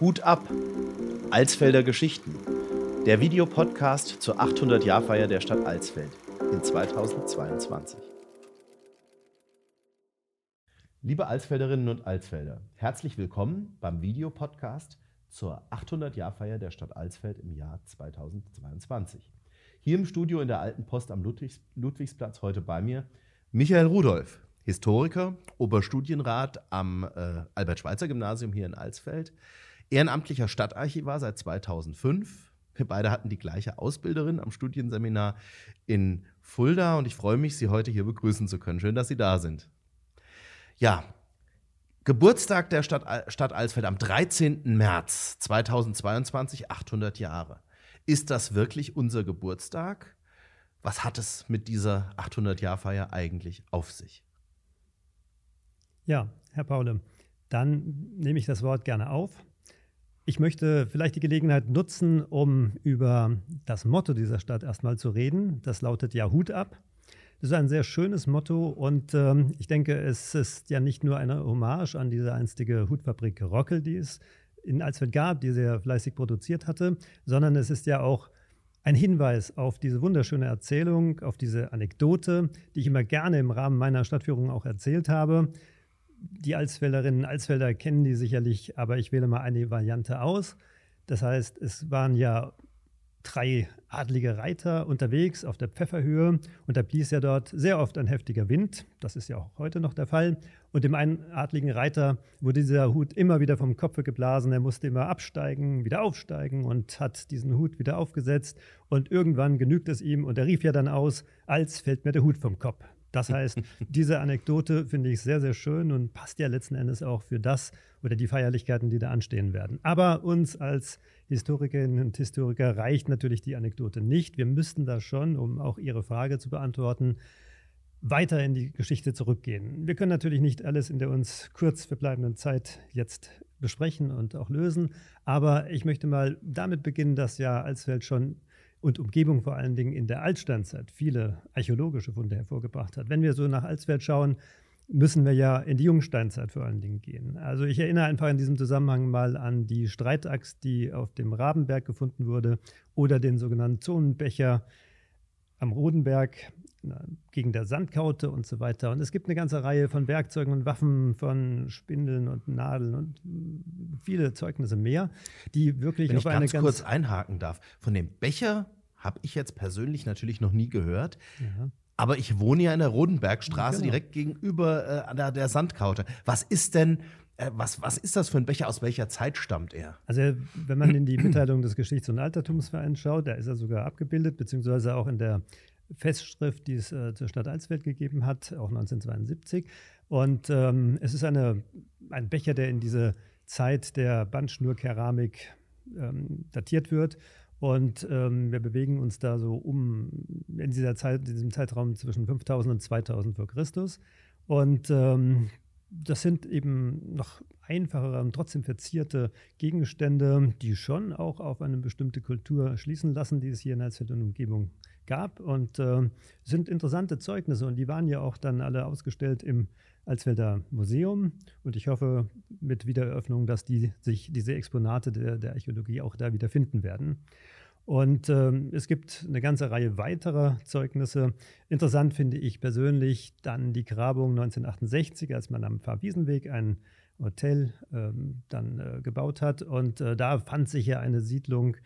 Hut ab! Alsfelder Geschichten. Der Videopodcast zur 800-Jahr-Feier der Stadt Alsfeld in 2022. Liebe Alsfelderinnen und Alsfelder, herzlich willkommen beim Videopodcast zur 800-Jahr-Feier der Stadt Alsfeld im Jahr 2022. Hier im Studio in der Alten Post am Ludwigs Ludwigsplatz heute bei mir Michael Rudolph, Historiker, Oberstudienrat am äh, Albert-Schweitzer-Gymnasium hier in Alsfeld, ehrenamtlicher Stadtarchivar seit 2005. Wir beide hatten die gleiche Ausbilderin am Studienseminar in Fulda und ich freue mich, Sie heute hier begrüßen zu können. Schön, dass Sie da sind. Ja, Geburtstag der Stadt, Stadt Alsfeld am 13. März 2022, 800 Jahre. Ist das wirklich unser Geburtstag? Was hat es mit dieser 800-Jahr-Feier eigentlich auf sich? Ja, Herr Paule, dann nehme ich das Wort gerne auf. Ich möchte vielleicht die Gelegenheit nutzen, um über das Motto dieser Stadt erstmal zu reden. Das lautet ja Hut ab. Das ist ein sehr schönes Motto und ähm, ich denke, es ist ja nicht nur eine Hommage an diese einstige Hutfabrik Rockel, die es in Alsfeld gab, die sehr fleißig produziert hatte, sondern es ist ja auch ein Hinweis auf diese wunderschöne Erzählung, auf diese Anekdote, die ich immer gerne im Rahmen meiner Stadtführung auch erzählt habe die Alsfelderinnen und Alsfelder kennen die sicherlich, aber ich wähle mal eine Variante aus. Das heißt, es waren ja drei adlige Reiter unterwegs auf der Pfefferhöhe und da blies ja dort sehr oft ein heftiger Wind. Das ist ja auch heute noch der Fall. Und dem einen adligen Reiter wurde dieser Hut immer wieder vom Kopfe geblasen. Er musste immer absteigen, wieder aufsteigen und hat diesen Hut wieder aufgesetzt. Und irgendwann genügt es ihm und er rief ja dann aus, als fällt mir der Hut vom Kopf. Das heißt, diese Anekdote finde ich sehr, sehr schön und passt ja letzten Endes auch für das oder die Feierlichkeiten, die da anstehen werden. Aber uns als Historikerinnen und Historiker reicht natürlich die Anekdote nicht. Wir müssten da schon, um auch Ihre Frage zu beantworten, weiter in die Geschichte zurückgehen. Wir können natürlich nicht alles in der uns kurz verbleibenden Zeit jetzt besprechen und auch lösen, aber ich möchte mal damit beginnen, dass ja Alsfeld schon und Umgebung vor allen Dingen in der Altsteinzeit viele archäologische Funde hervorgebracht hat. Wenn wir so nach Alsfeld schauen, müssen wir ja in die Jungsteinzeit vor allen Dingen gehen. Also ich erinnere einfach in diesem Zusammenhang mal an die Streitaxt, die auf dem Rabenberg gefunden wurde oder den sogenannten Zonenbecher am Rodenberg gegen der Sandkaute und so weiter. Und es gibt eine ganze Reihe von Werkzeugen und Waffen, von Spindeln und Nadeln und viele Zeugnisse mehr, die wirklich Wenn auf ich eine ganz kurz einhaken darf. Von dem Becher habe ich jetzt persönlich natürlich noch nie gehört. Ja. Aber ich wohne ja in der Rodenbergstraße genau. direkt gegenüber äh, an der, der Sandkaute. Was ist denn äh, was, was ist das für ein Becher? Aus welcher Zeit stammt er? Also, wenn man in die Mitteilung des Geschichts- und Altertumsvereins schaut, da ist er sogar abgebildet, beziehungsweise auch in der Festschrift, die es äh, zur Stadt Alsfeld gegeben hat, auch 1972. Und ähm, es ist eine, ein Becher, der in diese Zeit der Bandschnurkeramik ähm, datiert wird. Und ähm, wir bewegen uns da so um in dieser Zeit, in diesem Zeitraum zwischen 5000 und 2000 vor Christus. Und ähm, das sind eben noch einfachere und trotzdem verzierte Gegenstände, die schon auch auf eine bestimmte Kultur schließen lassen, die es hier in Alsfeld und Umgebung gab und äh, sind interessante Zeugnisse und die waren ja auch dann alle ausgestellt im Alsfelder Museum und ich hoffe mit Wiedereröffnung, dass die sich diese Exponate der, der Archäologie auch da wieder finden werden. Und ähm, es gibt eine ganze Reihe weiterer Zeugnisse. Interessant finde ich persönlich dann die Grabung 1968, als man am Pfarrwiesenweg ein Hotel ähm, dann äh, gebaut hat. Und äh, da fand sich ja eine Siedlung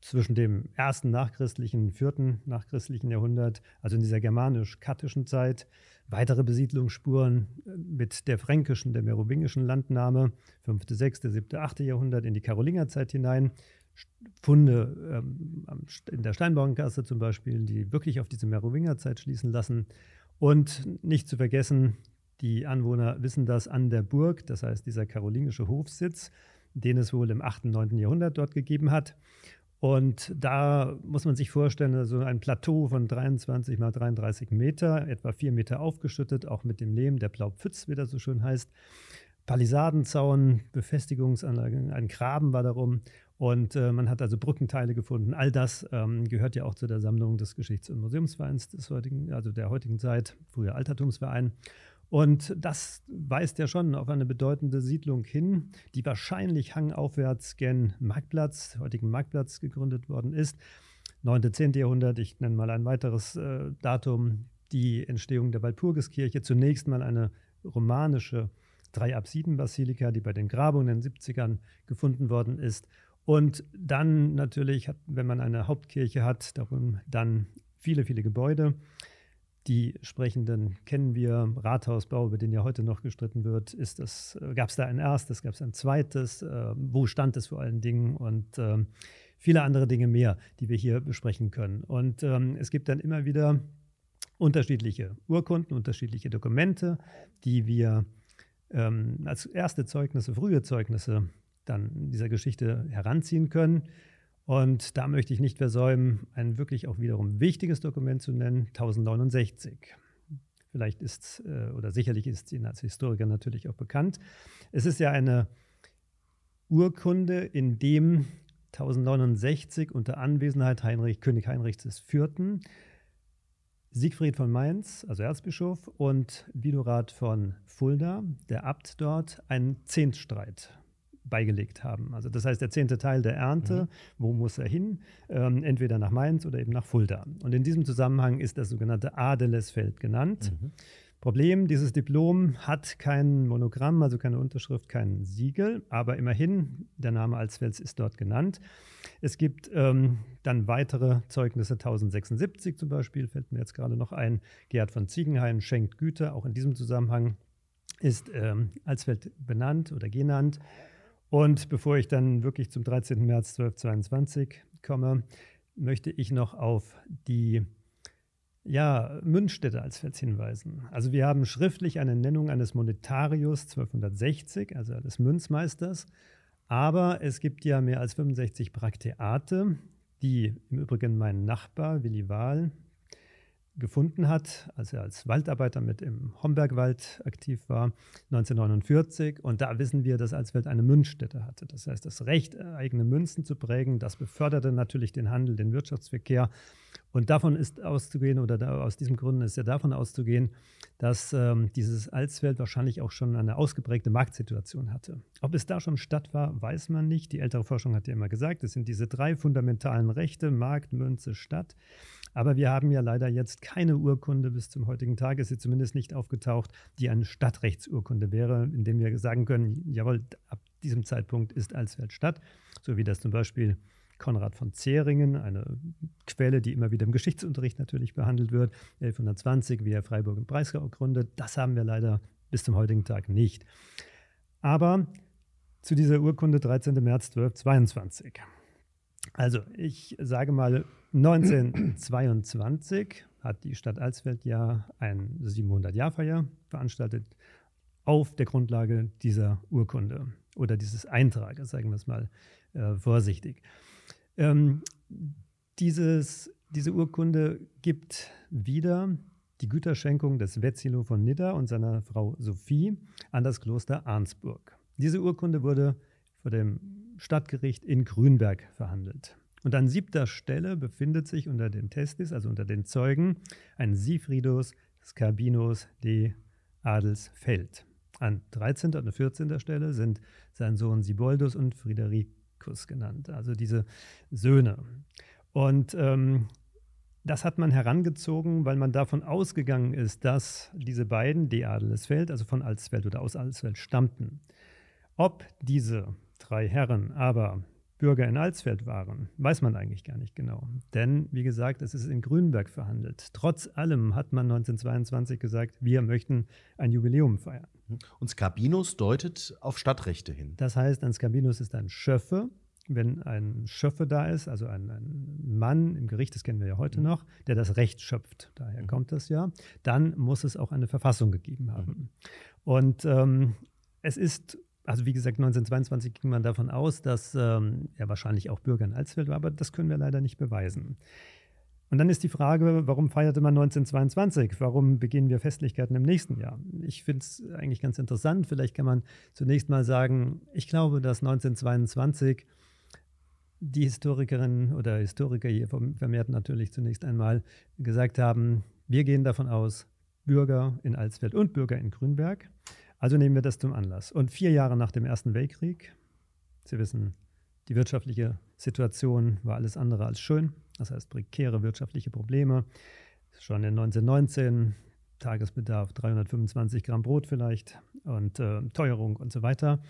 zwischen dem ersten nachchristlichen, vierten nachchristlichen Jahrhundert, also in dieser germanisch-kattischen Zeit, weitere Besiedlungsspuren äh, mit der fränkischen, der merowingischen Landnahme, 5., 6., 7., 8. Jahrhundert in die Karolingerzeit hinein. Funde ähm, in der Steinbauerngasse zum Beispiel, die wirklich auf diese Merowingerzeit schließen lassen. Und nicht zu vergessen, die Anwohner wissen das an der Burg, das heißt dieser karolingische Hofsitz, den es wohl im 8., 9. Jahrhundert dort gegeben hat. Und da muss man sich vorstellen, also ein Plateau von 23 mal 33 Meter, etwa vier Meter aufgeschüttet, auch mit dem Lehm, der Blaupfütz, wie das so schön heißt. Palisadenzaun, Befestigungsanlagen, ein Graben war darum. Und äh, man hat also Brückenteile gefunden. All das ähm, gehört ja auch zu der Sammlung des Geschichts- und Museumsvereins des heutigen, also der heutigen Zeit, früher Altertumsverein. Und das weist ja schon auf eine bedeutende Siedlung hin, die wahrscheinlich hangaufwärts gen Marktplatz, heutigen Marktplatz, gegründet worden ist. 9. 10. Jahrhundert, ich nenne mal ein weiteres äh, Datum, die Entstehung der Walpurgiskirche. Zunächst mal eine romanische Drei-Apsiden-Basilika, die bei den Grabungen in den 70ern gefunden worden ist. Und dann natürlich, hat, wenn man eine Hauptkirche hat, darum dann viele, viele Gebäude. Die sprechenden kennen wir. Rathausbau, über den ja heute noch gestritten wird, äh, gab es da ein erstes, gab es ein zweites, äh, wo stand es vor allen Dingen und äh, viele andere Dinge mehr, die wir hier besprechen können. Und ähm, es gibt dann immer wieder unterschiedliche Urkunden, unterschiedliche Dokumente, die wir ähm, als erste Zeugnisse, frühe Zeugnisse dann dieser Geschichte heranziehen können. Und da möchte ich nicht versäumen, ein wirklich auch wiederum wichtiges Dokument zu nennen, 1069. Vielleicht ist äh, oder sicherlich ist Ihnen als Historiker natürlich auch bekannt. Es ist ja eine Urkunde, in dem 1069 unter Anwesenheit Heinrich, König Heinrichs IV. Siegfried von Mainz, also Erzbischof, und Widorat von Fulda, der Abt dort, einen Zehntstreit beigelegt haben. Also das heißt, der zehnte Teil der Ernte, mhm. wo muss er hin? Ähm, entweder nach Mainz oder eben nach Fulda. Und in diesem Zusammenhang ist das sogenannte Adelesfeld genannt. Mhm. Problem, dieses Diplom hat kein Monogramm, also keine Unterschrift, kein Siegel, aber immerhin, der Name Alsfels ist dort genannt. Es gibt ähm, dann weitere Zeugnisse, 1076 zum Beispiel, fällt mir jetzt gerade noch ein. Gerhard von Ziegenhain schenkt Güter, auch in diesem Zusammenhang ist ähm, Alsfeld benannt oder genannt. Und bevor ich dann wirklich zum 13. März 1222 komme, möchte ich noch auf die ja, Münzstätte als Fels hinweisen. Also wir haben schriftlich eine Nennung eines Monetarius 1260, also eines Münzmeisters, aber es gibt ja mehr als 65 Prakteate, die im Übrigen mein Nachbar Willi Wahl gefunden hat, als er als Waldarbeiter mit im Hombergwald aktiv war, 1949. Und da wissen wir, dass Alsfeld eine Münzstätte hatte. Das heißt, das Recht, eigene Münzen zu prägen, das beförderte natürlich den Handel, den Wirtschaftsverkehr. Und davon ist auszugehen, oder da, aus diesem Grund ist ja davon auszugehen, dass ähm, dieses Alsfeld wahrscheinlich auch schon eine ausgeprägte Marktsituation hatte. Ob es da schon Stadt war, weiß man nicht. Die ältere Forschung hat ja immer gesagt, es sind diese drei fundamentalen Rechte, Markt, Münze, Stadt. Aber wir haben ja leider jetzt keine Urkunde bis zum heutigen Tag, ist sie zumindest nicht aufgetaucht, die eine Stadtrechtsurkunde wäre, in dem wir sagen können, jawohl, ab diesem Zeitpunkt ist Alsfeld Stadt, so wie das zum Beispiel Konrad von Zeringen, eine Quelle, die immer wieder im Geschichtsunterricht natürlich behandelt wird, 1120, wie er Freiburg und Breisgau gründet. Das haben wir leider bis zum heutigen Tag nicht. Aber zu dieser Urkunde 13. März 1222. Also ich sage mal, 1922 hat die Stadt Alsfeld ja ein 700-Jahr-Feier veranstaltet auf der Grundlage dieser Urkunde oder dieses Eintrages, sagen wir es mal äh, vorsichtig. Ähm, dieses, diese Urkunde gibt wieder die Güterschenkung des Wetzilo von Nidda und seiner Frau Sophie an das Kloster Arnsburg. Diese Urkunde wurde vor dem Stadtgericht in Grünberg verhandelt. Und an siebter Stelle befindet sich unter den Testis, also unter den Zeugen, ein Sifridus Scabinus de Adelsfeld. An 13. und 14. Stelle sind sein Sohn Siboldus und Fridericus genannt, also diese Söhne. Und ähm, das hat man herangezogen, weil man davon ausgegangen ist, dass diese beiden, de Adelsfeld, also von Alsfeld oder aus Alsfeld, stammten. Ob diese drei Herren aber Bürger in Alsfeld waren, weiß man eigentlich gar nicht genau. Denn, wie gesagt, es ist in Grünberg verhandelt. Trotz allem hat man 1922 gesagt, wir möchten ein Jubiläum feiern. Und Skabinus deutet auf Stadtrechte hin. Das heißt, ein Skabinus ist ein Schöffe. Wenn ein Schöffe da ist, also ein, ein, Mann im Gericht, das kennen wir ja heute mhm. noch, der das Recht schöpft, daher mhm. kommt das ja, dann muss es auch eine Verfassung gegeben haben. Mhm. Und ähm, es ist also wie gesagt, 1922 ging man davon aus, dass ähm, er wahrscheinlich auch Bürger in Alsfeld war, aber das können wir leider nicht beweisen. Und dann ist die Frage, warum feierte man 1922? Warum beginnen wir Festlichkeiten im nächsten Jahr? Ich finde es eigentlich ganz interessant. Vielleicht kann man zunächst mal sagen, ich glaube, dass 1922 die Historikerinnen oder Historiker hier vermehrt natürlich zunächst einmal gesagt haben, wir gehen davon aus, Bürger in Alsfeld und Bürger in Grünberg. Also nehmen wir das zum Anlass. Und vier Jahre nach dem Ersten Weltkrieg, Sie wissen, die wirtschaftliche Situation war alles andere als schön, das heißt prekäre wirtschaftliche Probleme. Schon in 1919 Tagesbedarf 325 Gramm Brot vielleicht und äh, Teuerung und so weiter.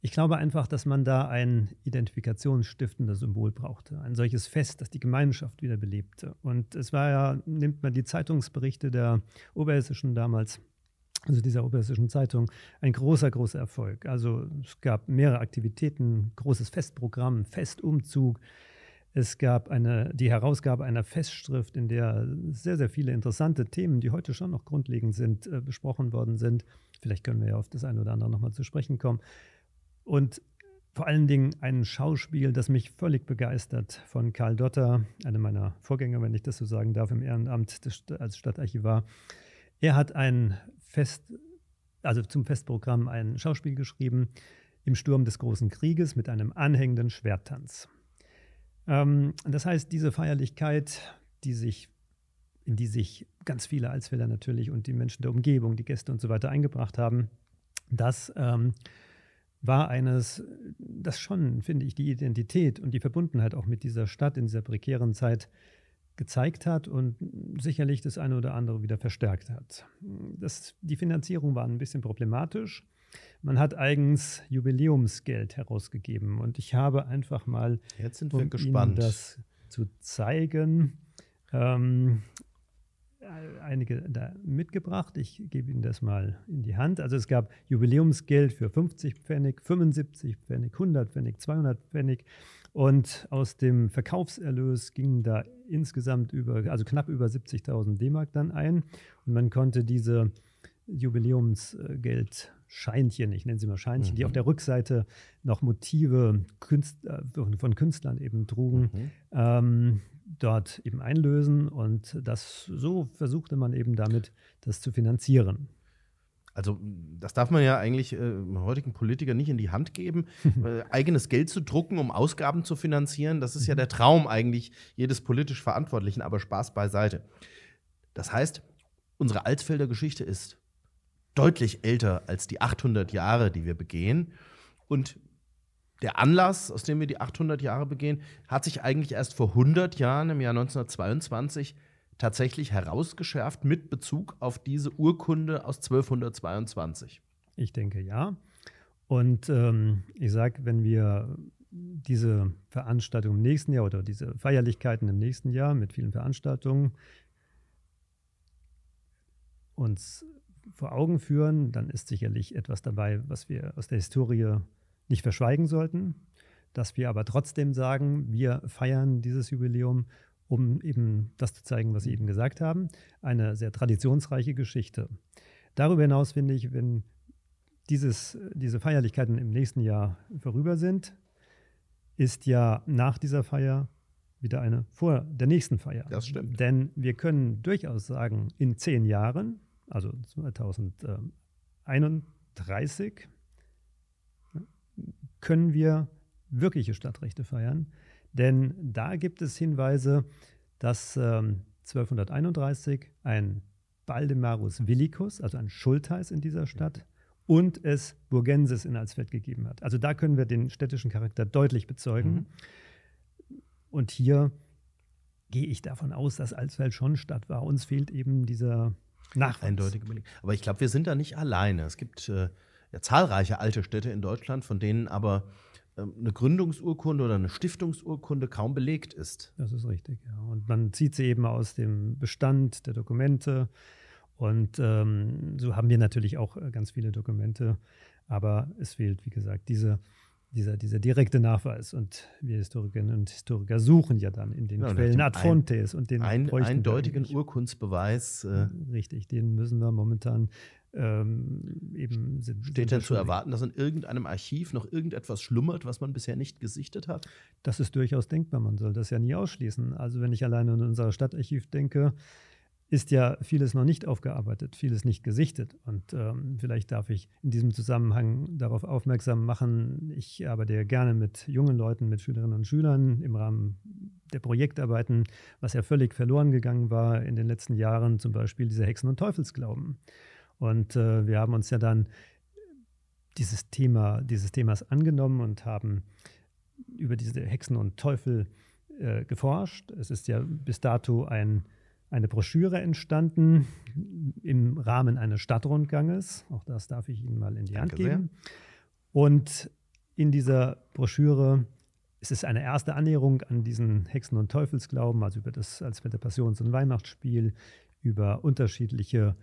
Ich glaube einfach, dass man da ein identifikationsstiftendes Symbol brauchte. Ein solches Fest, das die Gemeinschaft wieder belebte. Und es war ja, nimmt man die Zeitungsberichte der Oberhessischen damals, also dieser Oberhessischen Zeitung, ein großer, großer Erfolg. Also es gab mehrere Aktivitäten, großes Festprogramm, Festumzug. Es gab eine, die Herausgabe einer Festschrift, in der sehr, sehr viele interessante Themen, die heute schon noch grundlegend sind, äh, besprochen worden sind. Vielleicht können wir ja auf das eine oder andere nochmal zu sprechen kommen. Und vor allen Dingen ein Schauspiel, das mich völlig begeistert von Karl Dotter, einem meiner Vorgänger, wenn ich das so sagen darf, im Ehrenamt als Stadtarchivar. Er hat ein Fest, also zum Festprogramm ein Schauspiel geschrieben im Sturm des Großen Krieges mit einem anhängenden Schwerttanz. Ähm, das heißt, diese Feierlichkeit, die sich, in die sich ganz viele Alsfelder natürlich und die Menschen der Umgebung, die Gäste und so weiter eingebracht haben, das ähm, war eines, das schon, finde ich, die Identität und die Verbundenheit auch mit dieser Stadt in dieser prekären Zeit gezeigt hat und sicherlich das eine oder andere wieder verstärkt hat. Das, die Finanzierung war ein bisschen problematisch. Man hat eigens Jubiläumsgeld herausgegeben und ich habe einfach mal, Jetzt sind wir um gespannt. Ihnen das zu zeigen, ähm, einige da mitgebracht. Ich gebe Ihnen das mal in die Hand. Also es gab Jubiläumsgeld für 50 Pfennig, 75 Pfennig, 100 Pfennig, 200 Pfennig. Und aus dem Verkaufserlös gingen da insgesamt über, also knapp über 70.000 D-Mark dann ein. Und man konnte diese Jubiläumsgeld Scheinchen, ich nenne sie mal Scheinchen, mhm. die auf der Rückseite noch Motive Künst, äh, von Künstlern eben trugen, mhm. ähm, dort eben einlösen. Und das so versuchte man eben damit, das zu finanzieren. Also das darf man ja eigentlich äh, heutigen Politikern nicht in die Hand geben, äh, eigenes Geld zu drucken, um Ausgaben zu finanzieren. Das ist ja der Traum eigentlich jedes politisch Verantwortlichen, aber Spaß beiseite. Das heißt, unsere Alsfelder Geschichte ist deutlich älter als die 800 Jahre, die wir begehen. Und der Anlass, aus dem wir die 800 Jahre begehen, hat sich eigentlich erst vor 100 Jahren, im Jahr 1922, tatsächlich herausgeschärft mit Bezug auf diese Urkunde aus 1222. Ich denke ja. Und ähm, ich sage, wenn wir diese Veranstaltung im nächsten Jahr oder diese Feierlichkeiten im nächsten Jahr mit vielen Veranstaltungen uns vor Augen führen, dann ist sicherlich etwas dabei, was wir aus der Historie nicht verschweigen sollten, dass wir aber trotzdem sagen, wir feiern dieses Jubiläum, um eben das zu zeigen, was Sie eben gesagt haben, eine sehr traditionsreiche Geschichte. Darüber hinaus finde ich, wenn dieses, diese Feierlichkeiten im nächsten Jahr vorüber sind, ist ja nach dieser Feier wieder eine vor der nächsten Feier. Das stimmt. Denn wir können durchaus sagen, in zehn Jahren also 2031, können wir wirkliche Stadtrechte feiern. Denn da gibt es Hinweise, dass ähm, 1231 ein Baldemarus Villicus, also ein Schultheiß in dieser Stadt, und es Burgensis in Alsfeld gegeben hat. Also da können wir den städtischen Charakter deutlich bezeugen. Mhm. Und hier gehe ich davon aus, dass Alsfeld schon Stadt war. Uns fehlt eben dieser Nachweis. Eindeutige. Aber ich glaube, wir sind da nicht alleine. Es gibt äh, ja, zahlreiche alte Städte in Deutschland, von denen aber äh, eine Gründungsurkunde oder eine Stiftungsurkunde kaum belegt ist. Das ist richtig, ja. Und man zieht sie eben aus dem Bestand der Dokumente. Und ähm, so haben wir natürlich auch äh, ganz viele Dokumente. Aber es fehlt, wie gesagt, diese dieser, dieser direkte Nachweis. Und wir Historikerinnen und Historiker suchen ja dann in den ja, Quellen ad fontes und den ein, eindeutigen Urkundsbeweis. Äh, Richtig, den müssen wir momentan ähm, eben. Sind, Steht denn zu erwarten, dass in irgendeinem Archiv noch irgendetwas schlummert, was man bisher nicht gesichtet hat? Das ist durchaus denkbar. Man soll das ja nie ausschließen. Also, wenn ich alleine in unser Stadtarchiv denke, ist ja vieles noch nicht aufgearbeitet, vieles nicht gesichtet. Und ähm, vielleicht darf ich in diesem Zusammenhang darauf aufmerksam machen, ich arbeite ja gerne mit jungen Leuten, mit Schülerinnen und Schülern im Rahmen der Projektarbeiten, was ja völlig verloren gegangen war in den letzten Jahren, zum Beispiel dieser Hexen- und Teufelsglauben. Und äh, wir haben uns ja dann dieses Thema, dieses Themas angenommen und haben über diese Hexen und Teufel äh, geforscht. Es ist ja bis dato ein, eine Broschüre entstanden im Rahmen eines Stadtrundganges. Auch das darf ich Ihnen mal in die Danke Hand geben. Sehr. Und in dieser Broschüre ist es eine erste Annäherung an diesen Hexen- und Teufelsglauben, also über das Alsfelder Passions- und Weihnachtsspiel, über unterschiedliche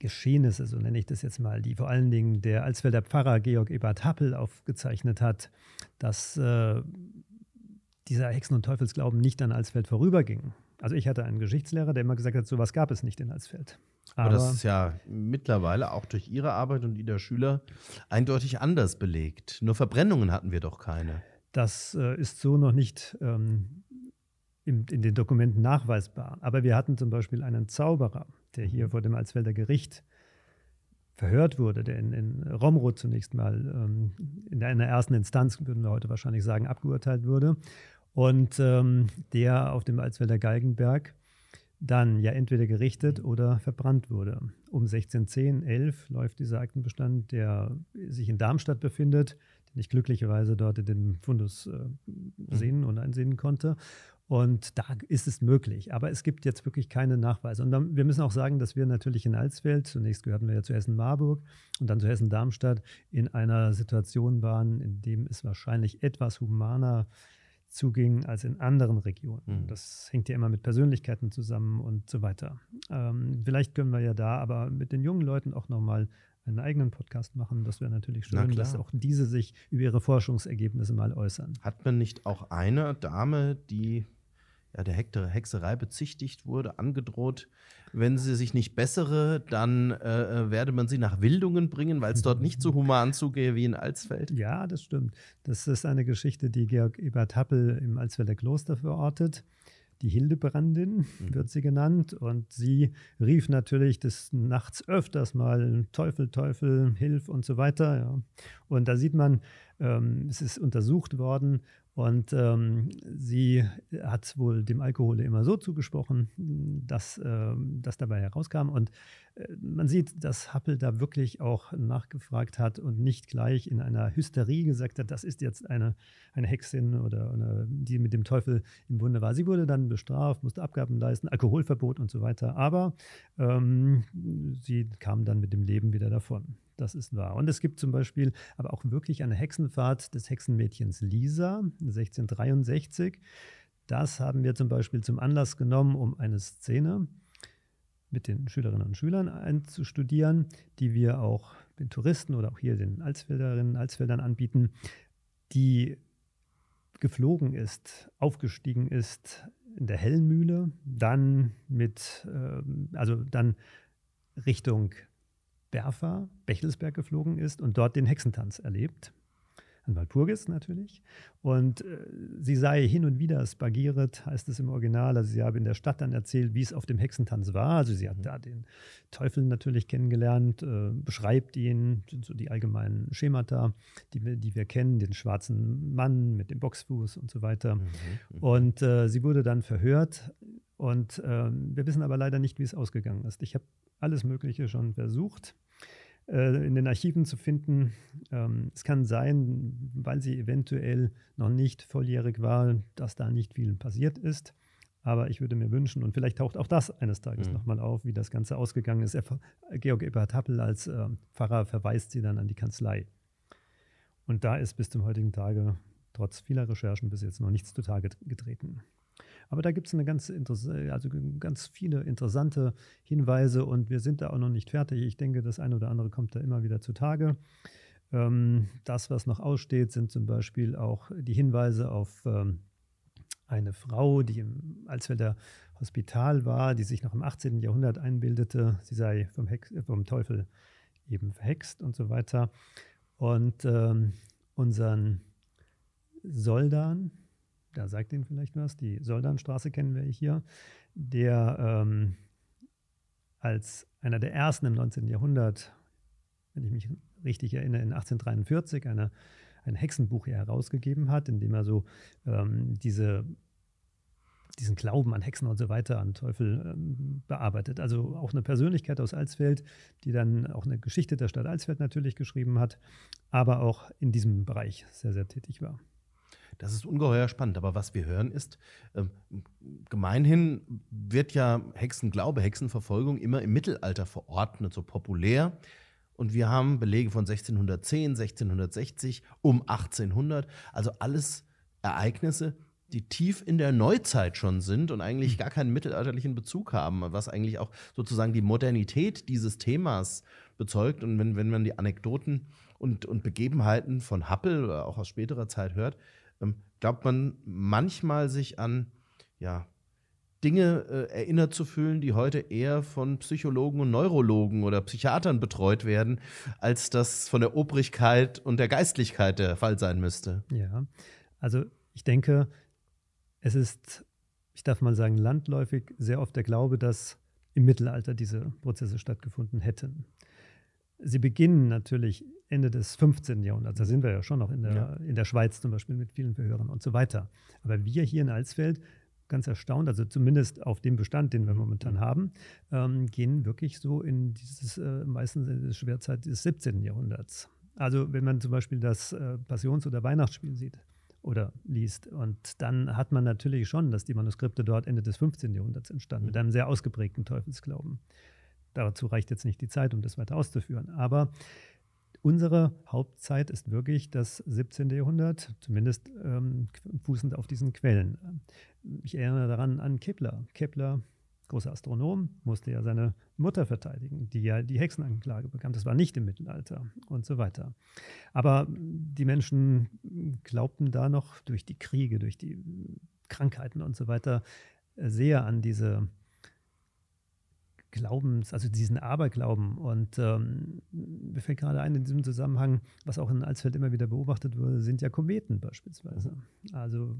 Geschehnisse, so nenne ich das jetzt mal, die vor allen Dingen der Alsfelder Pfarrer Georg Ebert Happel aufgezeichnet hat, dass äh, dieser Hexen- und Teufelsglauben nicht an Alsfeld vorüberging. Also ich hatte einen Geschichtslehrer, der immer gesagt hat, sowas gab es nicht in Alsfeld. Aber, Aber das ist ja mittlerweile auch durch Ihre Arbeit und die der Schüler eindeutig anders belegt. Nur Verbrennungen hatten wir doch keine. Das äh, ist so noch nicht ähm, in, in, den Dokumenten nachweisbar. Aber wir hatten zum Beispiel einen Zauberer, der hier mhm. vor dem Alsfelder Gericht verhört wurde, der in, in Romrod zunächst mal ähm, in einer ersten Instanz, würden wir heute wahrscheinlich sagen, abgeurteilt wurde. Und ähm, der auf dem Alsfelder Galgenberg dann ja entweder gerichtet oder verbrannt wurde. Um 1610, 11 läuft dieser Aktenbestand, der sich in Darmstadt befindet, den ich glücklicherweise dort in dem Fundus äh, mhm. sehen und einsehen konnte. Und da ist es möglich. Aber es gibt jetzt wirklich keine Nachweise. Und dann, wir müssen auch sagen, dass wir natürlich in Alsfeld, zunächst gehörten wir ja zu Hessen-Marburg und dann zu Hessen-Darmstadt, in einer Situation waren, in dem es wahrscheinlich etwas humaner zuging als in anderen Regionen. Mhm. Das hängt ja immer mit Persönlichkeiten zusammen und so weiter. Ähm, vielleicht können wir ja da aber mit den jungen Leuten auch nochmal einen eigenen Podcast machen. Das wäre natürlich schön, dass auch diese sich über ihre Forschungsergebnisse mal äußern. Hat man nicht auch eine Dame, die ja, der Hexerei bezichtigt wurde, angedroht, wenn sie sich nicht bessere, dann äh, äh, werde man sie nach Wildungen bringen, weil es dort nicht so human zugehe wie in Alsfeld. Ja, das stimmt. Das ist eine Geschichte, die Georg Ebert Happel im Alsfelder Kloster verortet. Die Hildebrandin mhm. wird sie genannt. Und sie rief natürlich des Nachts öfters mal Teufel, Teufel, Hilf und so weiter. Ja. Und da sieht man, ähm, es ist untersucht worden und ähm, sie hat wohl dem Alkohol immer so zugesprochen, dass äh, das dabei herauskam. Und äh, man sieht, dass Happel da wirklich auch nachgefragt hat und nicht gleich in einer Hysterie gesagt hat, das ist jetzt eine, eine Hexin oder eine, die mit dem Teufel im Bunde war. Sie wurde dann bestraft, musste Abgaben leisten, Alkoholverbot und so weiter. Aber ähm, sie kam dann mit dem Leben wieder davon. Das ist wahr. Und es gibt zum Beispiel aber auch wirklich eine Hexenfahrt des Hexenmädchens Lisa 1663. Das haben wir zum Beispiel zum Anlass genommen, um eine Szene mit den Schülerinnen und Schülern einzustudieren, die wir auch den Touristen oder auch hier den Alsfelderinnen und Alsfeldern anbieten, die geflogen ist, aufgestiegen ist in der Hellmühle, dann mit, äh, also dann Richtung Berfa, Bechelsberg geflogen ist und dort den Hexentanz erlebt. An Walpurgis natürlich. Und äh, sie sei hin und wieder spagiert, heißt es im Original. Also sie habe in der Stadt dann erzählt, wie es auf dem Hexentanz war. Also sie hat mhm. da den Teufel natürlich kennengelernt, äh, beschreibt ihn, so die allgemeinen Schemata, die wir, die wir kennen, den schwarzen Mann mit dem Boxfuß und so weiter. Mhm. mhm. Und äh, sie wurde dann verhört. Und ähm, wir wissen aber leider nicht, wie es ausgegangen ist. Ich habe alles Mögliche schon versucht äh, in den Archiven zu finden. Ähm, es kann sein, weil sie eventuell noch nicht volljährig war, dass da nicht viel passiert ist. Aber ich würde mir wünschen, und vielleicht taucht auch das eines Tages mhm. nochmal auf, wie das Ganze ausgegangen ist. Georg Eberhard Happel als äh, Pfarrer verweist sie dann an die Kanzlei. Und da ist bis zum heutigen Tage trotz vieler Recherchen bis jetzt noch nichts zutage getreten. Aber da gibt es ganz also ganz viele interessante Hinweise und wir sind da auch noch nicht fertig. Ich denke, das eine oder andere kommt da immer wieder zutage. Ähm, das, was noch aussteht, sind zum Beispiel auch die Hinweise auf ähm, eine Frau, die im Alsfelder Hospital war, die sich noch im 18. Jahrhundert einbildete, sie sei vom, Hex, vom Teufel eben verhext und so weiter. Und ähm, unseren Soldan, da sagt Ihnen vielleicht was, die Soldanstraße kennen wir hier, der ähm, als einer der ersten im 19. Jahrhundert, wenn ich mich richtig erinnere, in 1843 eine, ein Hexenbuch herausgegeben hat, in dem er so ähm, diese diesen Glauben an Hexen und so weiter, an Teufel ähm, bearbeitet. Also auch eine Persönlichkeit aus Alsfeld, die dann auch eine Geschichte der Stadt Alsfeld natürlich geschrieben hat, aber auch in diesem Bereich sehr, sehr tätig war. Das ist ungeheuer spannend. Aber was wir hören ist, äh, gemeinhin wird ja Hexenglaube, Hexenverfolgung immer im Mittelalter verordnet, so populär. Und wir haben Belege von 1610, 1660, um 1800. Also alles Ereignisse, die tief in der Neuzeit schon sind und eigentlich gar keinen mittelalterlichen Bezug haben, was eigentlich auch sozusagen die Modernität dieses Themas bezeugt. Und wenn, wenn man die Anekdoten und, und Begebenheiten von Happel oder auch aus späterer Zeit hört, glaubt man manchmal sich an ja, Dinge äh, erinnert zu fühlen, die heute eher von Psychologen und Neurologen oder Psychiatern betreut werden, als das von der Obrigkeit und der Geistlichkeit der Fall sein müsste. Ja, also ich denke, es ist, ich darf mal sagen, landläufig sehr oft der Glaube, dass im Mittelalter diese Prozesse stattgefunden hätten. Sie beginnen natürlich Ende des 15. Jahrhunderts, da sind wir ja schon noch in der, ja. in der Schweiz zum Beispiel mit vielen Verhörern und so weiter. Aber wir hier in Alsfeld, ganz erstaunt, also zumindest auf dem Bestand, den wir momentan mhm. haben, ähm, gehen wirklich so in dieses, äh, meistens in die Schwerzeit des 17. Jahrhunderts. Also wenn man zum Beispiel das äh, Passions- oder Weihnachtsspiel sieht, oder liest. Und dann hat man natürlich schon, dass die Manuskripte dort Ende des 15. Jahrhunderts entstanden, mit mhm. einem sehr ausgeprägten Teufelsglauben. Dazu reicht jetzt nicht die Zeit, um das weiter auszuführen. Aber unsere Hauptzeit ist wirklich das 17. Jahrhundert, zumindest ähm, fußend auf diesen Quellen. Ich erinnere daran an Kepler. Kepler großer Astronom, musste ja seine Mutter verteidigen, die ja die Hexenanklage bekam. Das war nicht im Mittelalter und so weiter. Aber die Menschen glaubten da noch durch die Kriege, durch die Krankheiten und so weiter sehr an diese Glaubens, also diesen Aberglauben. Und ähm, mir fällt gerade ein in diesem Zusammenhang, was auch in Alsfeld immer wieder beobachtet wurde, sind ja Kometen beispielsweise. Also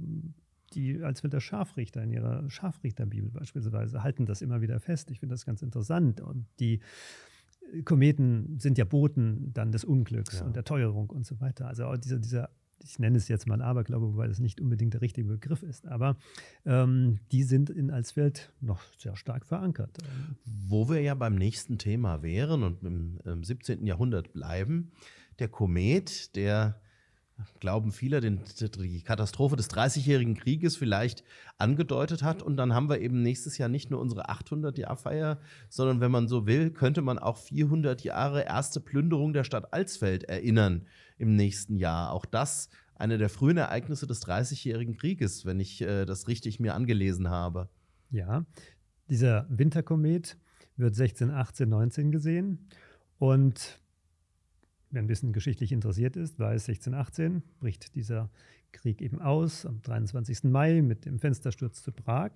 die als der Scharfrichter in ihrer Scharfrichterbibel beispielsweise halten das immer wieder fest. Ich finde das ganz interessant. Und die Kometen sind ja Boten dann des Unglücks ja. und der Teuerung und so weiter. Also dieser, dieser ich nenne es jetzt mal Aberglaube, wobei das nicht unbedingt der richtige Begriff ist, aber ähm, die sind in Alsfeld noch sehr stark verankert. Wo wir ja beim nächsten Thema wären und im, im 17. Jahrhundert bleiben, der Komet, der glauben viele, den, die Katastrophe des Dreißigjährigen Krieges vielleicht angedeutet hat. Und dann haben wir eben nächstes Jahr nicht nur unsere 800-Jahr-Feier, sondern wenn man so will, könnte man auch 400 Jahre erste Plünderung der Stadt Alsfeld erinnern im nächsten Jahr. Auch das eine der frühen Ereignisse des Dreißigjährigen Krieges, wenn ich äh, das richtig mir angelesen habe. Ja, dieser Winterkomet wird 16, 18, 19 gesehen. Und wer ein bisschen geschichtlich interessiert ist, weiß 1618 bricht dieser Krieg eben aus am 23. Mai mit dem Fenstersturz zu Prag.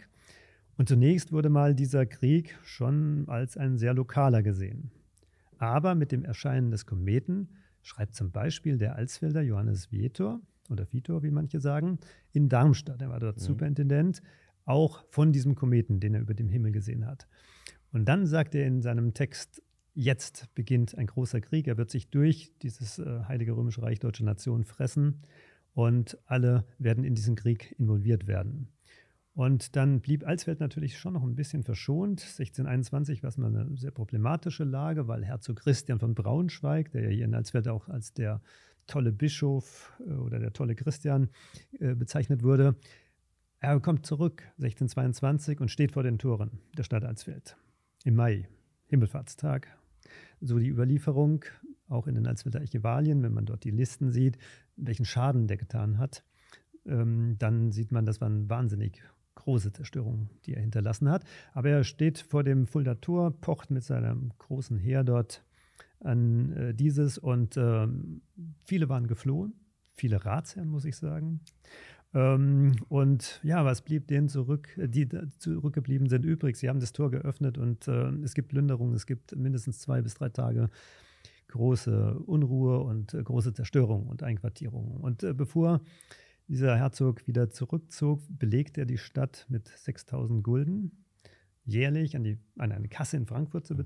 Und zunächst wurde mal dieser Krieg schon als ein sehr lokaler gesehen. Aber mit dem Erscheinen des Kometen schreibt zum Beispiel der Alsfelder Johannes Vietor oder Vitor, wie manche sagen, in Darmstadt, er war dort mhm. Superintendent, auch von diesem Kometen, den er über dem Himmel gesehen hat. Und dann sagt er in seinem Text Jetzt beginnt ein großer Krieg. Er wird sich durch dieses äh, Heilige Römische Reich Deutsche Nation fressen und alle werden in diesen Krieg involviert werden. Und dann blieb Alsfeld natürlich schon noch ein bisschen verschont. 1621 war es mal eine sehr problematische Lage, weil Herzog Christian von Braunschweig, der ja hier in Alsfeld auch als der tolle Bischof äh, oder der tolle Christian äh, bezeichnet wurde, er kommt zurück 1622 und steht vor den Toren der Stadt Alsfeld im Mai, Himmelfahrtstag so die Überlieferung, auch in den Archivalien, wenn man dort die Listen sieht, welchen Schaden der getan hat, ähm, dann sieht man, das waren wahnsinnig große Zerstörungen, die er hinterlassen hat. Aber er steht vor dem Fulda Tor, pocht mit seinem großen Heer dort an äh, dieses und äh, viele waren geflohen, viele Ratsherren, muss ich sagen. Ähm, und ja, was blieb denen zurück? Die zurückgeblieben sind übrig. Sie haben das Tor geöffnet und äh, es gibt Plünderungen. Es gibt mindestens zwei bis drei Tage große Unruhe und äh, große Zerstörung und Einquartierung. Und äh, bevor dieser Herzog wieder zurückzog, belegte er die Stadt mit 6000 Gulden jährlich an, die, an eine Kasse in Frankfurt zu mhm.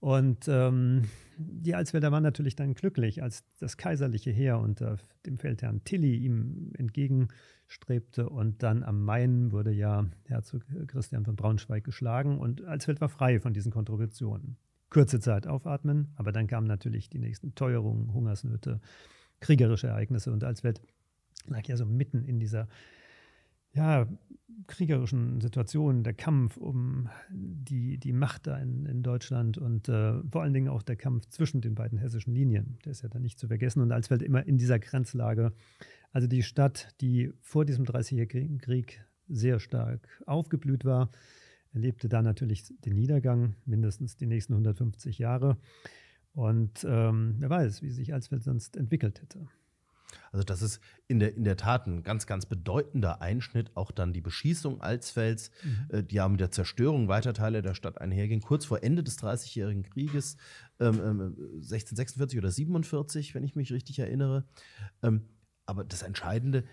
Und ähm, die Alsfelder waren natürlich dann glücklich, als das kaiserliche Heer unter dem Feldherrn Tilly ihm entgegenstrebte. Und dann am Main wurde ja Herzog Christian von Braunschweig geschlagen und Alsfeld war frei von diesen Kontributionen. Kurze Zeit aufatmen, aber dann kamen natürlich die nächsten Teuerungen, Hungersnöte, kriegerische Ereignisse und Alsfeld lag ja so mitten in dieser ja, kriegerischen Situationen, der Kampf um die, die Macht da in, in Deutschland und äh, vor allen Dingen auch der Kampf zwischen den beiden hessischen Linien, der ist ja dann nicht zu vergessen und Alsfeld immer in dieser Grenzlage. Also die Stadt, die vor diesem Dreißigjährigen Krieg sehr stark aufgeblüht war, erlebte da natürlich den Niedergang, mindestens die nächsten 150 Jahre. Und ähm, wer weiß, wie sich Alsfeld sonst entwickelt hätte. Also das ist in der, in der Tat ein ganz, ganz bedeutender Einschnitt, auch dann die Beschießung Alsfels, mhm. äh, die ja mit der Zerstörung weiter Teile der Stadt einherging, kurz vor Ende des Dreißigjährigen Krieges, ähm, 1646 ähm, oder 47, wenn ich mich richtig erinnere. Ähm, aber das Entscheidende,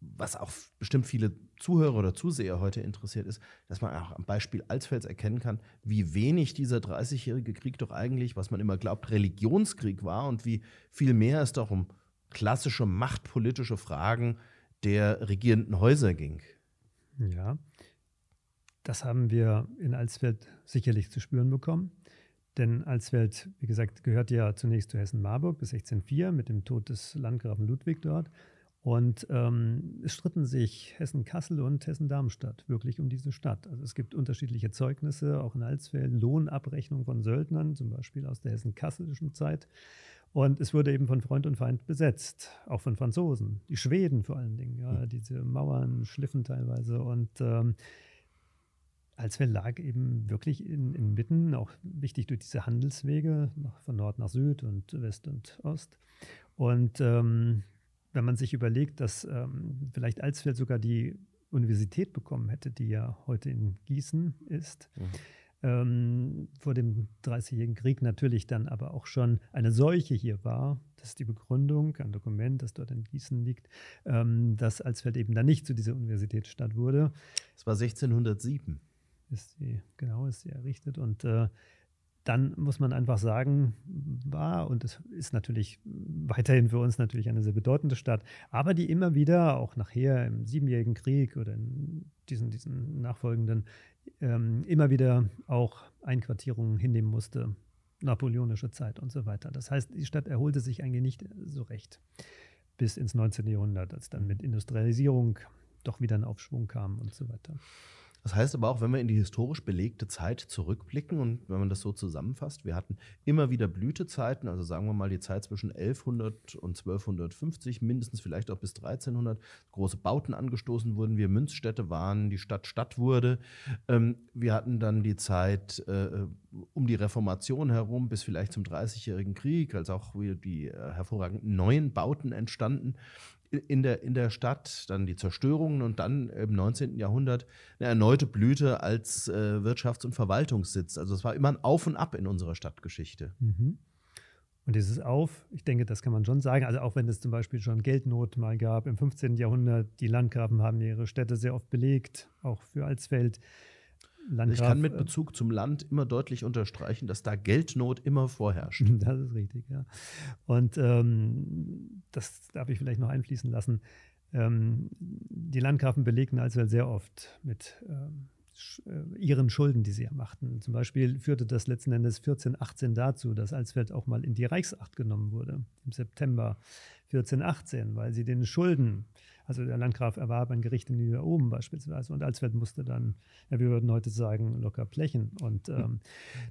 was auch bestimmt viele Zuhörer oder Zuseher heute interessiert, ist, dass man auch am Beispiel Alsfels erkennen kann, wie wenig dieser 30-jährige Krieg doch eigentlich, was man immer glaubt, Religionskrieg war und wie viel mehr es doch um klassische machtpolitische Fragen der regierenden Häuser ging. Ja, das haben wir in Alsfeld sicherlich zu spüren bekommen. Denn Alsfeld, wie gesagt, gehört ja zunächst zu Hessen-Marburg bis 1604 mit dem Tod des Landgrafen Ludwig dort. Und ähm, es stritten sich Hessen-Kassel und Hessen-Darmstadt wirklich um diese Stadt. Also es gibt unterschiedliche Zeugnisse, auch in Alsfeld, Lohnabrechnung von Söldnern, zum Beispiel aus der Hessen-Kasselischen Zeit. Und es wurde eben von Freund und Feind besetzt, auch von Franzosen, die Schweden vor allen Dingen. Ja, hm. diese Mauern schliffen teilweise. Und ähm, als wir lag eben wirklich in, inmitten, auch wichtig durch diese Handelswege von Nord nach Süd und West und Ost. Und ähm, wenn man sich überlegt, dass ähm, vielleicht Alsfeld sogar die Universität bekommen hätte, die ja heute in Gießen ist, mhm ähm, vor dem Dreißigjährigen Krieg natürlich dann aber auch schon eine Seuche hier war. Das ist die Begründung, ein Dokument, das dort in Gießen liegt, ähm, dass Alsfeld eben dann nicht zu dieser Universitätsstadt wurde. Es war 1607. Ist sie, genau, ist sie errichtet. Und äh, dann muss man einfach sagen, war und es ist natürlich weiterhin für uns natürlich eine sehr bedeutende Stadt, aber die immer wieder, auch nachher im Siebenjährigen Krieg oder in diesen, diesen nachfolgenden, ähm, immer wieder auch Einquartierungen hinnehmen musste, napoleonische Zeit und so weiter. Das heißt, die Stadt erholte sich eigentlich nicht so recht bis ins 19. Jahrhundert, als dann mit Industrialisierung doch wieder ein Aufschwung kam und so weiter. Das heißt aber auch, wenn wir in die historisch belegte Zeit zurückblicken und wenn man das so zusammenfasst, wir hatten immer wieder Blütezeiten, also sagen wir mal die Zeit zwischen 1100 und 1250, mindestens vielleicht auch bis 1300, große Bauten angestoßen wurden, wir Münzstädte waren, die Stadt Stadt wurde. Ähm, wir hatten dann die Zeit äh, um die Reformation herum bis vielleicht zum Dreißigjährigen Krieg, als auch die äh, hervorragenden neuen Bauten entstanden in der, in der Stadt, dann die Zerstörungen und dann im 19. Jahrhundert eine erneute Blüte als äh, Wirtschafts- und Verwaltungssitz. Also es war immer ein Auf und Ab in unserer Stadtgeschichte. Mhm. Und dieses Auf, ich denke, das kann man schon sagen. Also auch wenn es zum Beispiel schon Geldnot mal gab im 15. Jahrhundert, die Landgrafen haben ihre Städte sehr oft belegt, auch für Alsfeld. Landgraf, ich kann mit äh, Bezug zum Land immer deutlich unterstreichen, dass da Geldnot immer vorherrscht. Das ist richtig, ja. Und ähm, das darf ich vielleicht noch einfließen lassen. Ähm, die Landgrafen belegten also sehr oft mit ähm, äh, ihren Schulden, die sie machten. Zum Beispiel führte das letzten Endes 1418 dazu, dass Alsfeld auch mal in die Reichsacht genommen wurde, im September 1418, weil sie den Schulden also der Landgraf erwarb ein Gericht in Niederoben beispielsweise und Alsfeld musste dann, ja, wir würden heute sagen, locker blechen. Und, ähm,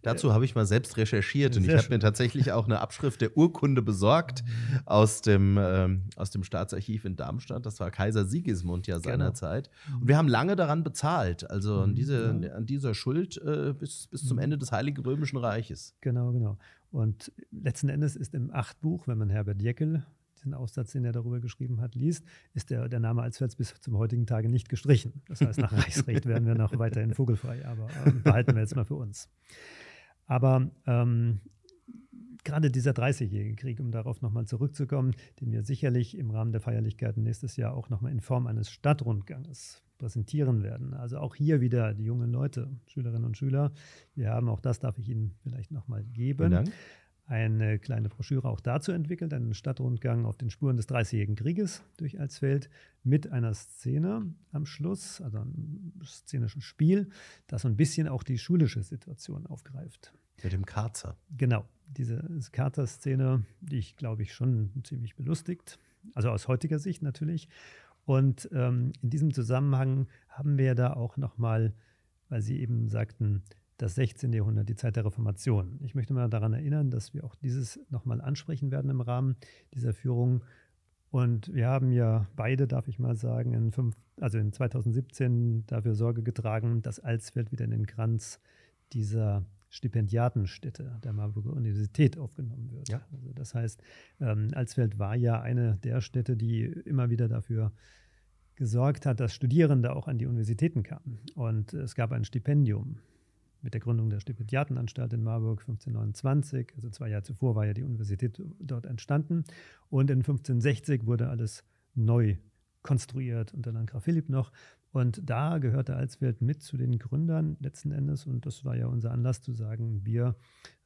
Dazu äh, habe ich mal selbst recherchiert und ich habe mir tatsächlich auch eine Abschrift der Urkunde besorgt mhm. aus dem, ähm, aus dem Staatsarchiv in Darmstadt. Das war Kaiser Sigismund ja genau. seinerzeit. Genau. Und wir haben lange daran bezahlt, also an, mhm, diese, ja. an dieser Schuld äh, bis, bis zum. Ende des Heiligen Römischen Reiches. Genau, genau. Und letzten Endes ist im Achtbuch, wenn man Herbert Jeckel diesen Aufsatz, den er darüber geschrieben hat, liest, ist der, der Name Alsfels bis zum heutigen Tage nicht gestrichen. Das heißt, nach Reichsrecht werden wir noch weiterhin vogelfrei, aber äh, behalten wir jetzt mal für uns. Aber ähm, gerade dieser 30-jährige Krieg, um darauf nochmal zurückzukommen, den wir sicherlich im Rahmen der Feierlichkeiten nächstes Jahr auch nochmal in Form eines Stadtrundganges präsentieren werden. Also auch hier wieder die jungen Leute, Schülerinnen und Schüler. Wir haben auch das, darf ich Ihnen vielleicht nochmal geben. Eine kleine Broschüre auch dazu entwickelt, einen Stadtrundgang auf den Spuren des Dreißigjährigen Krieges durch Alsfeld mit einer Szene am Schluss, also einem szenischen Spiel, das so ein bisschen auch die schulische Situation aufgreift. Mit dem Karzer. Genau, diese Karzer-Szene, die ich glaube ich schon ziemlich belustigt, also aus heutiger Sicht natürlich. Und ähm, in diesem Zusammenhang haben wir da auch nochmal, weil Sie eben sagten, das 16. Jahrhundert, die Zeit der Reformation. Ich möchte mal daran erinnern, dass wir auch dieses nochmal ansprechen werden im Rahmen dieser Führung. Und wir haben ja beide, darf ich mal sagen, in, fünf, also in 2017 dafür Sorge getragen, dass Alsfeld wieder in den Kranz dieser Stipendiatenstätte der Marburger Universität aufgenommen wird. Ja. Also das heißt, ähm, Alsfeld war ja eine der Städte, die immer wieder dafür gesorgt hat, dass Studierende auch an die Universitäten kamen. Und es gab ein Stipendium mit der Gründung der Stipendiatenanstalt in Marburg 1529. Also zwei Jahre zuvor war ja die Universität dort entstanden. Und in 1560 wurde alles neu konstruiert unter Landgraf Philipp noch. Und da gehörte Alsfeld mit zu den Gründern letzten Endes. Und das war ja unser Anlass zu sagen, wir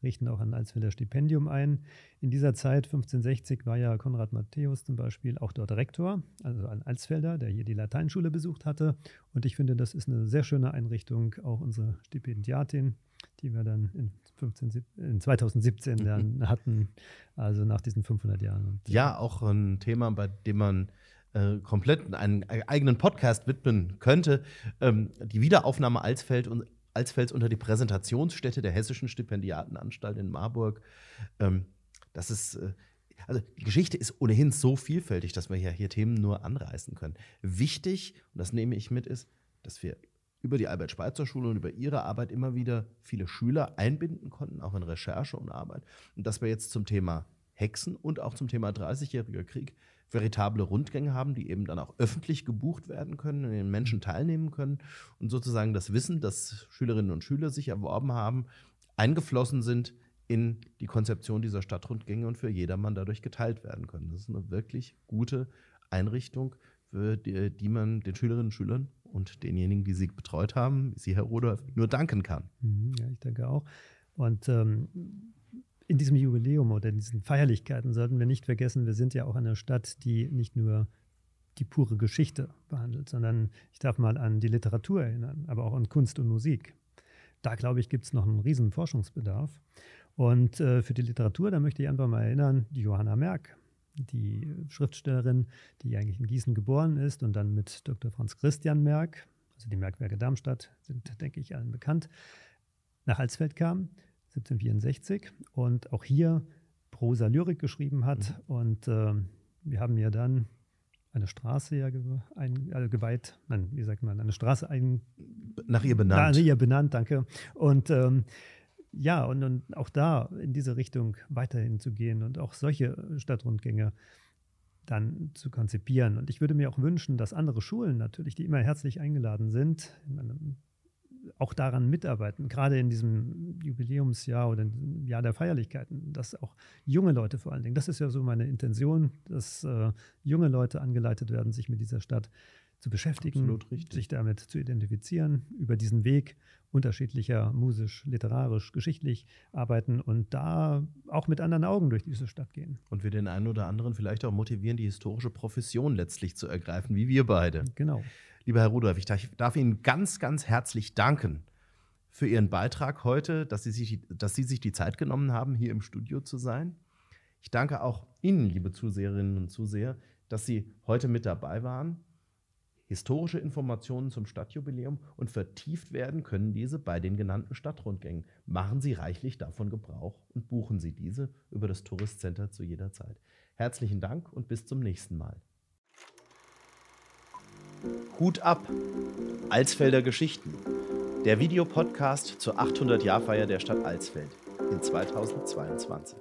richten auch ein Alsfelder Stipendium ein. In dieser Zeit, 1560, war ja Konrad Matthäus zum Beispiel auch dort Rektor, also ein Alsfelder, der hier die Lateinschule besucht hatte. Und ich finde, das ist eine sehr schöne Einrichtung. Auch unsere Stipendiatin, die wir dann in, 15, in 2017 dann hatten, also nach diesen 500 Jahren. Ja, auch ein Thema, bei dem man äh, komplett einen eigenen Podcast widmen könnte. Ähm, die Wiederaufnahme Alsfeld und Alsfelds unter die Präsentationsstätte der Hessischen Stipendiatenanstalt in Marburg. Ähm, das ist, äh, also die Geschichte ist ohnehin so vielfältig, dass wir ja hier Themen nur anreißen können. Wichtig, und das nehme ich mit, ist, dass wir über die Albert-Schweitzer-Schule und über ihre Arbeit immer wieder viele Schüler einbinden konnten, auch in Recherche und Arbeit. Und dass wir jetzt zum Thema Hexen und auch zum Thema 30-jähriger Krieg veritable Rundgänge haben, die eben dann auch öffentlich gebucht werden können, in denen Menschen teilnehmen können und sozusagen das Wissen, das Schülerinnen und Schüler sich erworben haben, eingeflossen sind in die Konzeption dieser Stadtrundgänge und für jedermann dadurch geteilt werden können. Das ist eine wirklich gute Einrichtung, für die, die man den Schülerinnen und Schülern und denjenigen, die sie betreut haben, Sie, Herr Rudolf, nur danken kann. Mhm, ja, ich danke auch. Und ähm, in diesem Jubiläum oder in diesen Feierlichkeiten sollten wir nicht vergessen, wir sind ja auch eine Stadt, die nicht nur die pure Geschichte behandelt, sondern ich darf mal an die Literatur erinnern, aber auch an Kunst und Musik. Da, glaube ich, gibt es noch einen riesen Forschungsbedarf. Und äh, für die Literatur, da möchte ich einfach mal erinnern, die Johanna Merck, die Schriftstellerin, die eigentlich in Gießen geboren ist und dann mit Dr. Franz Christian Merck, also die Merkwerke Darmstadt sind, denke ich, allen bekannt, nach Alsfeld kam 1764 und auch hier Prosa Lyrik geschrieben hat. Mhm. Und äh, wir haben ja dann eine Straße ja ein, also geweiht, nein, wie sagt man, eine Straße ein, nach ihr benannt. Nach ihr benannt, danke. Und ähm, ja, und, und auch da in diese Richtung weiterhin zu gehen und auch solche Stadtrundgänge dann zu konzipieren. Und ich würde mir auch wünschen, dass andere Schulen natürlich, die immer herzlich eingeladen sind, in einem auch daran mitarbeiten, gerade in diesem Jubiläumsjahr oder Jahr der Feierlichkeiten, dass auch junge Leute vor allen Dingen, das ist ja so meine Intention, dass äh, junge Leute angeleitet werden, sich mit dieser Stadt zu beschäftigen, sich damit zu identifizieren, über diesen Weg unterschiedlicher musisch, literarisch, geschichtlich arbeiten und da auch mit anderen Augen durch diese Stadt gehen. Und wir den einen oder anderen vielleicht auch motivieren, die historische Profession letztlich zu ergreifen, wie wir beide. Genau. Lieber Herr Rudolph, ich darf Ihnen ganz, ganz herzlich danken für Ihren Beitrag heute, dass Sie, sich, dass Sie sich die Zeit genommen haben, hier im Studio zu sein. Ich danke auch Ihnen, liebe Zuseherinnen und Zuseher, dass Sie heute mit dabei waren. Historische Informationen zum Stadtjubiläum und vertieft werden können diese bei den genannten Stadtrundgängen. Machen Sie reichlich davon Gebrauch und buchen Sie diese über das Touristcenter zu jeder Zeit. Herzlichen Dank und bis zum nächsten Mal. Hut ab! Alsfelder Geschichten. Der Videopodcast zur 800-Jahrfeier der Stadt Alsfeld in 2022.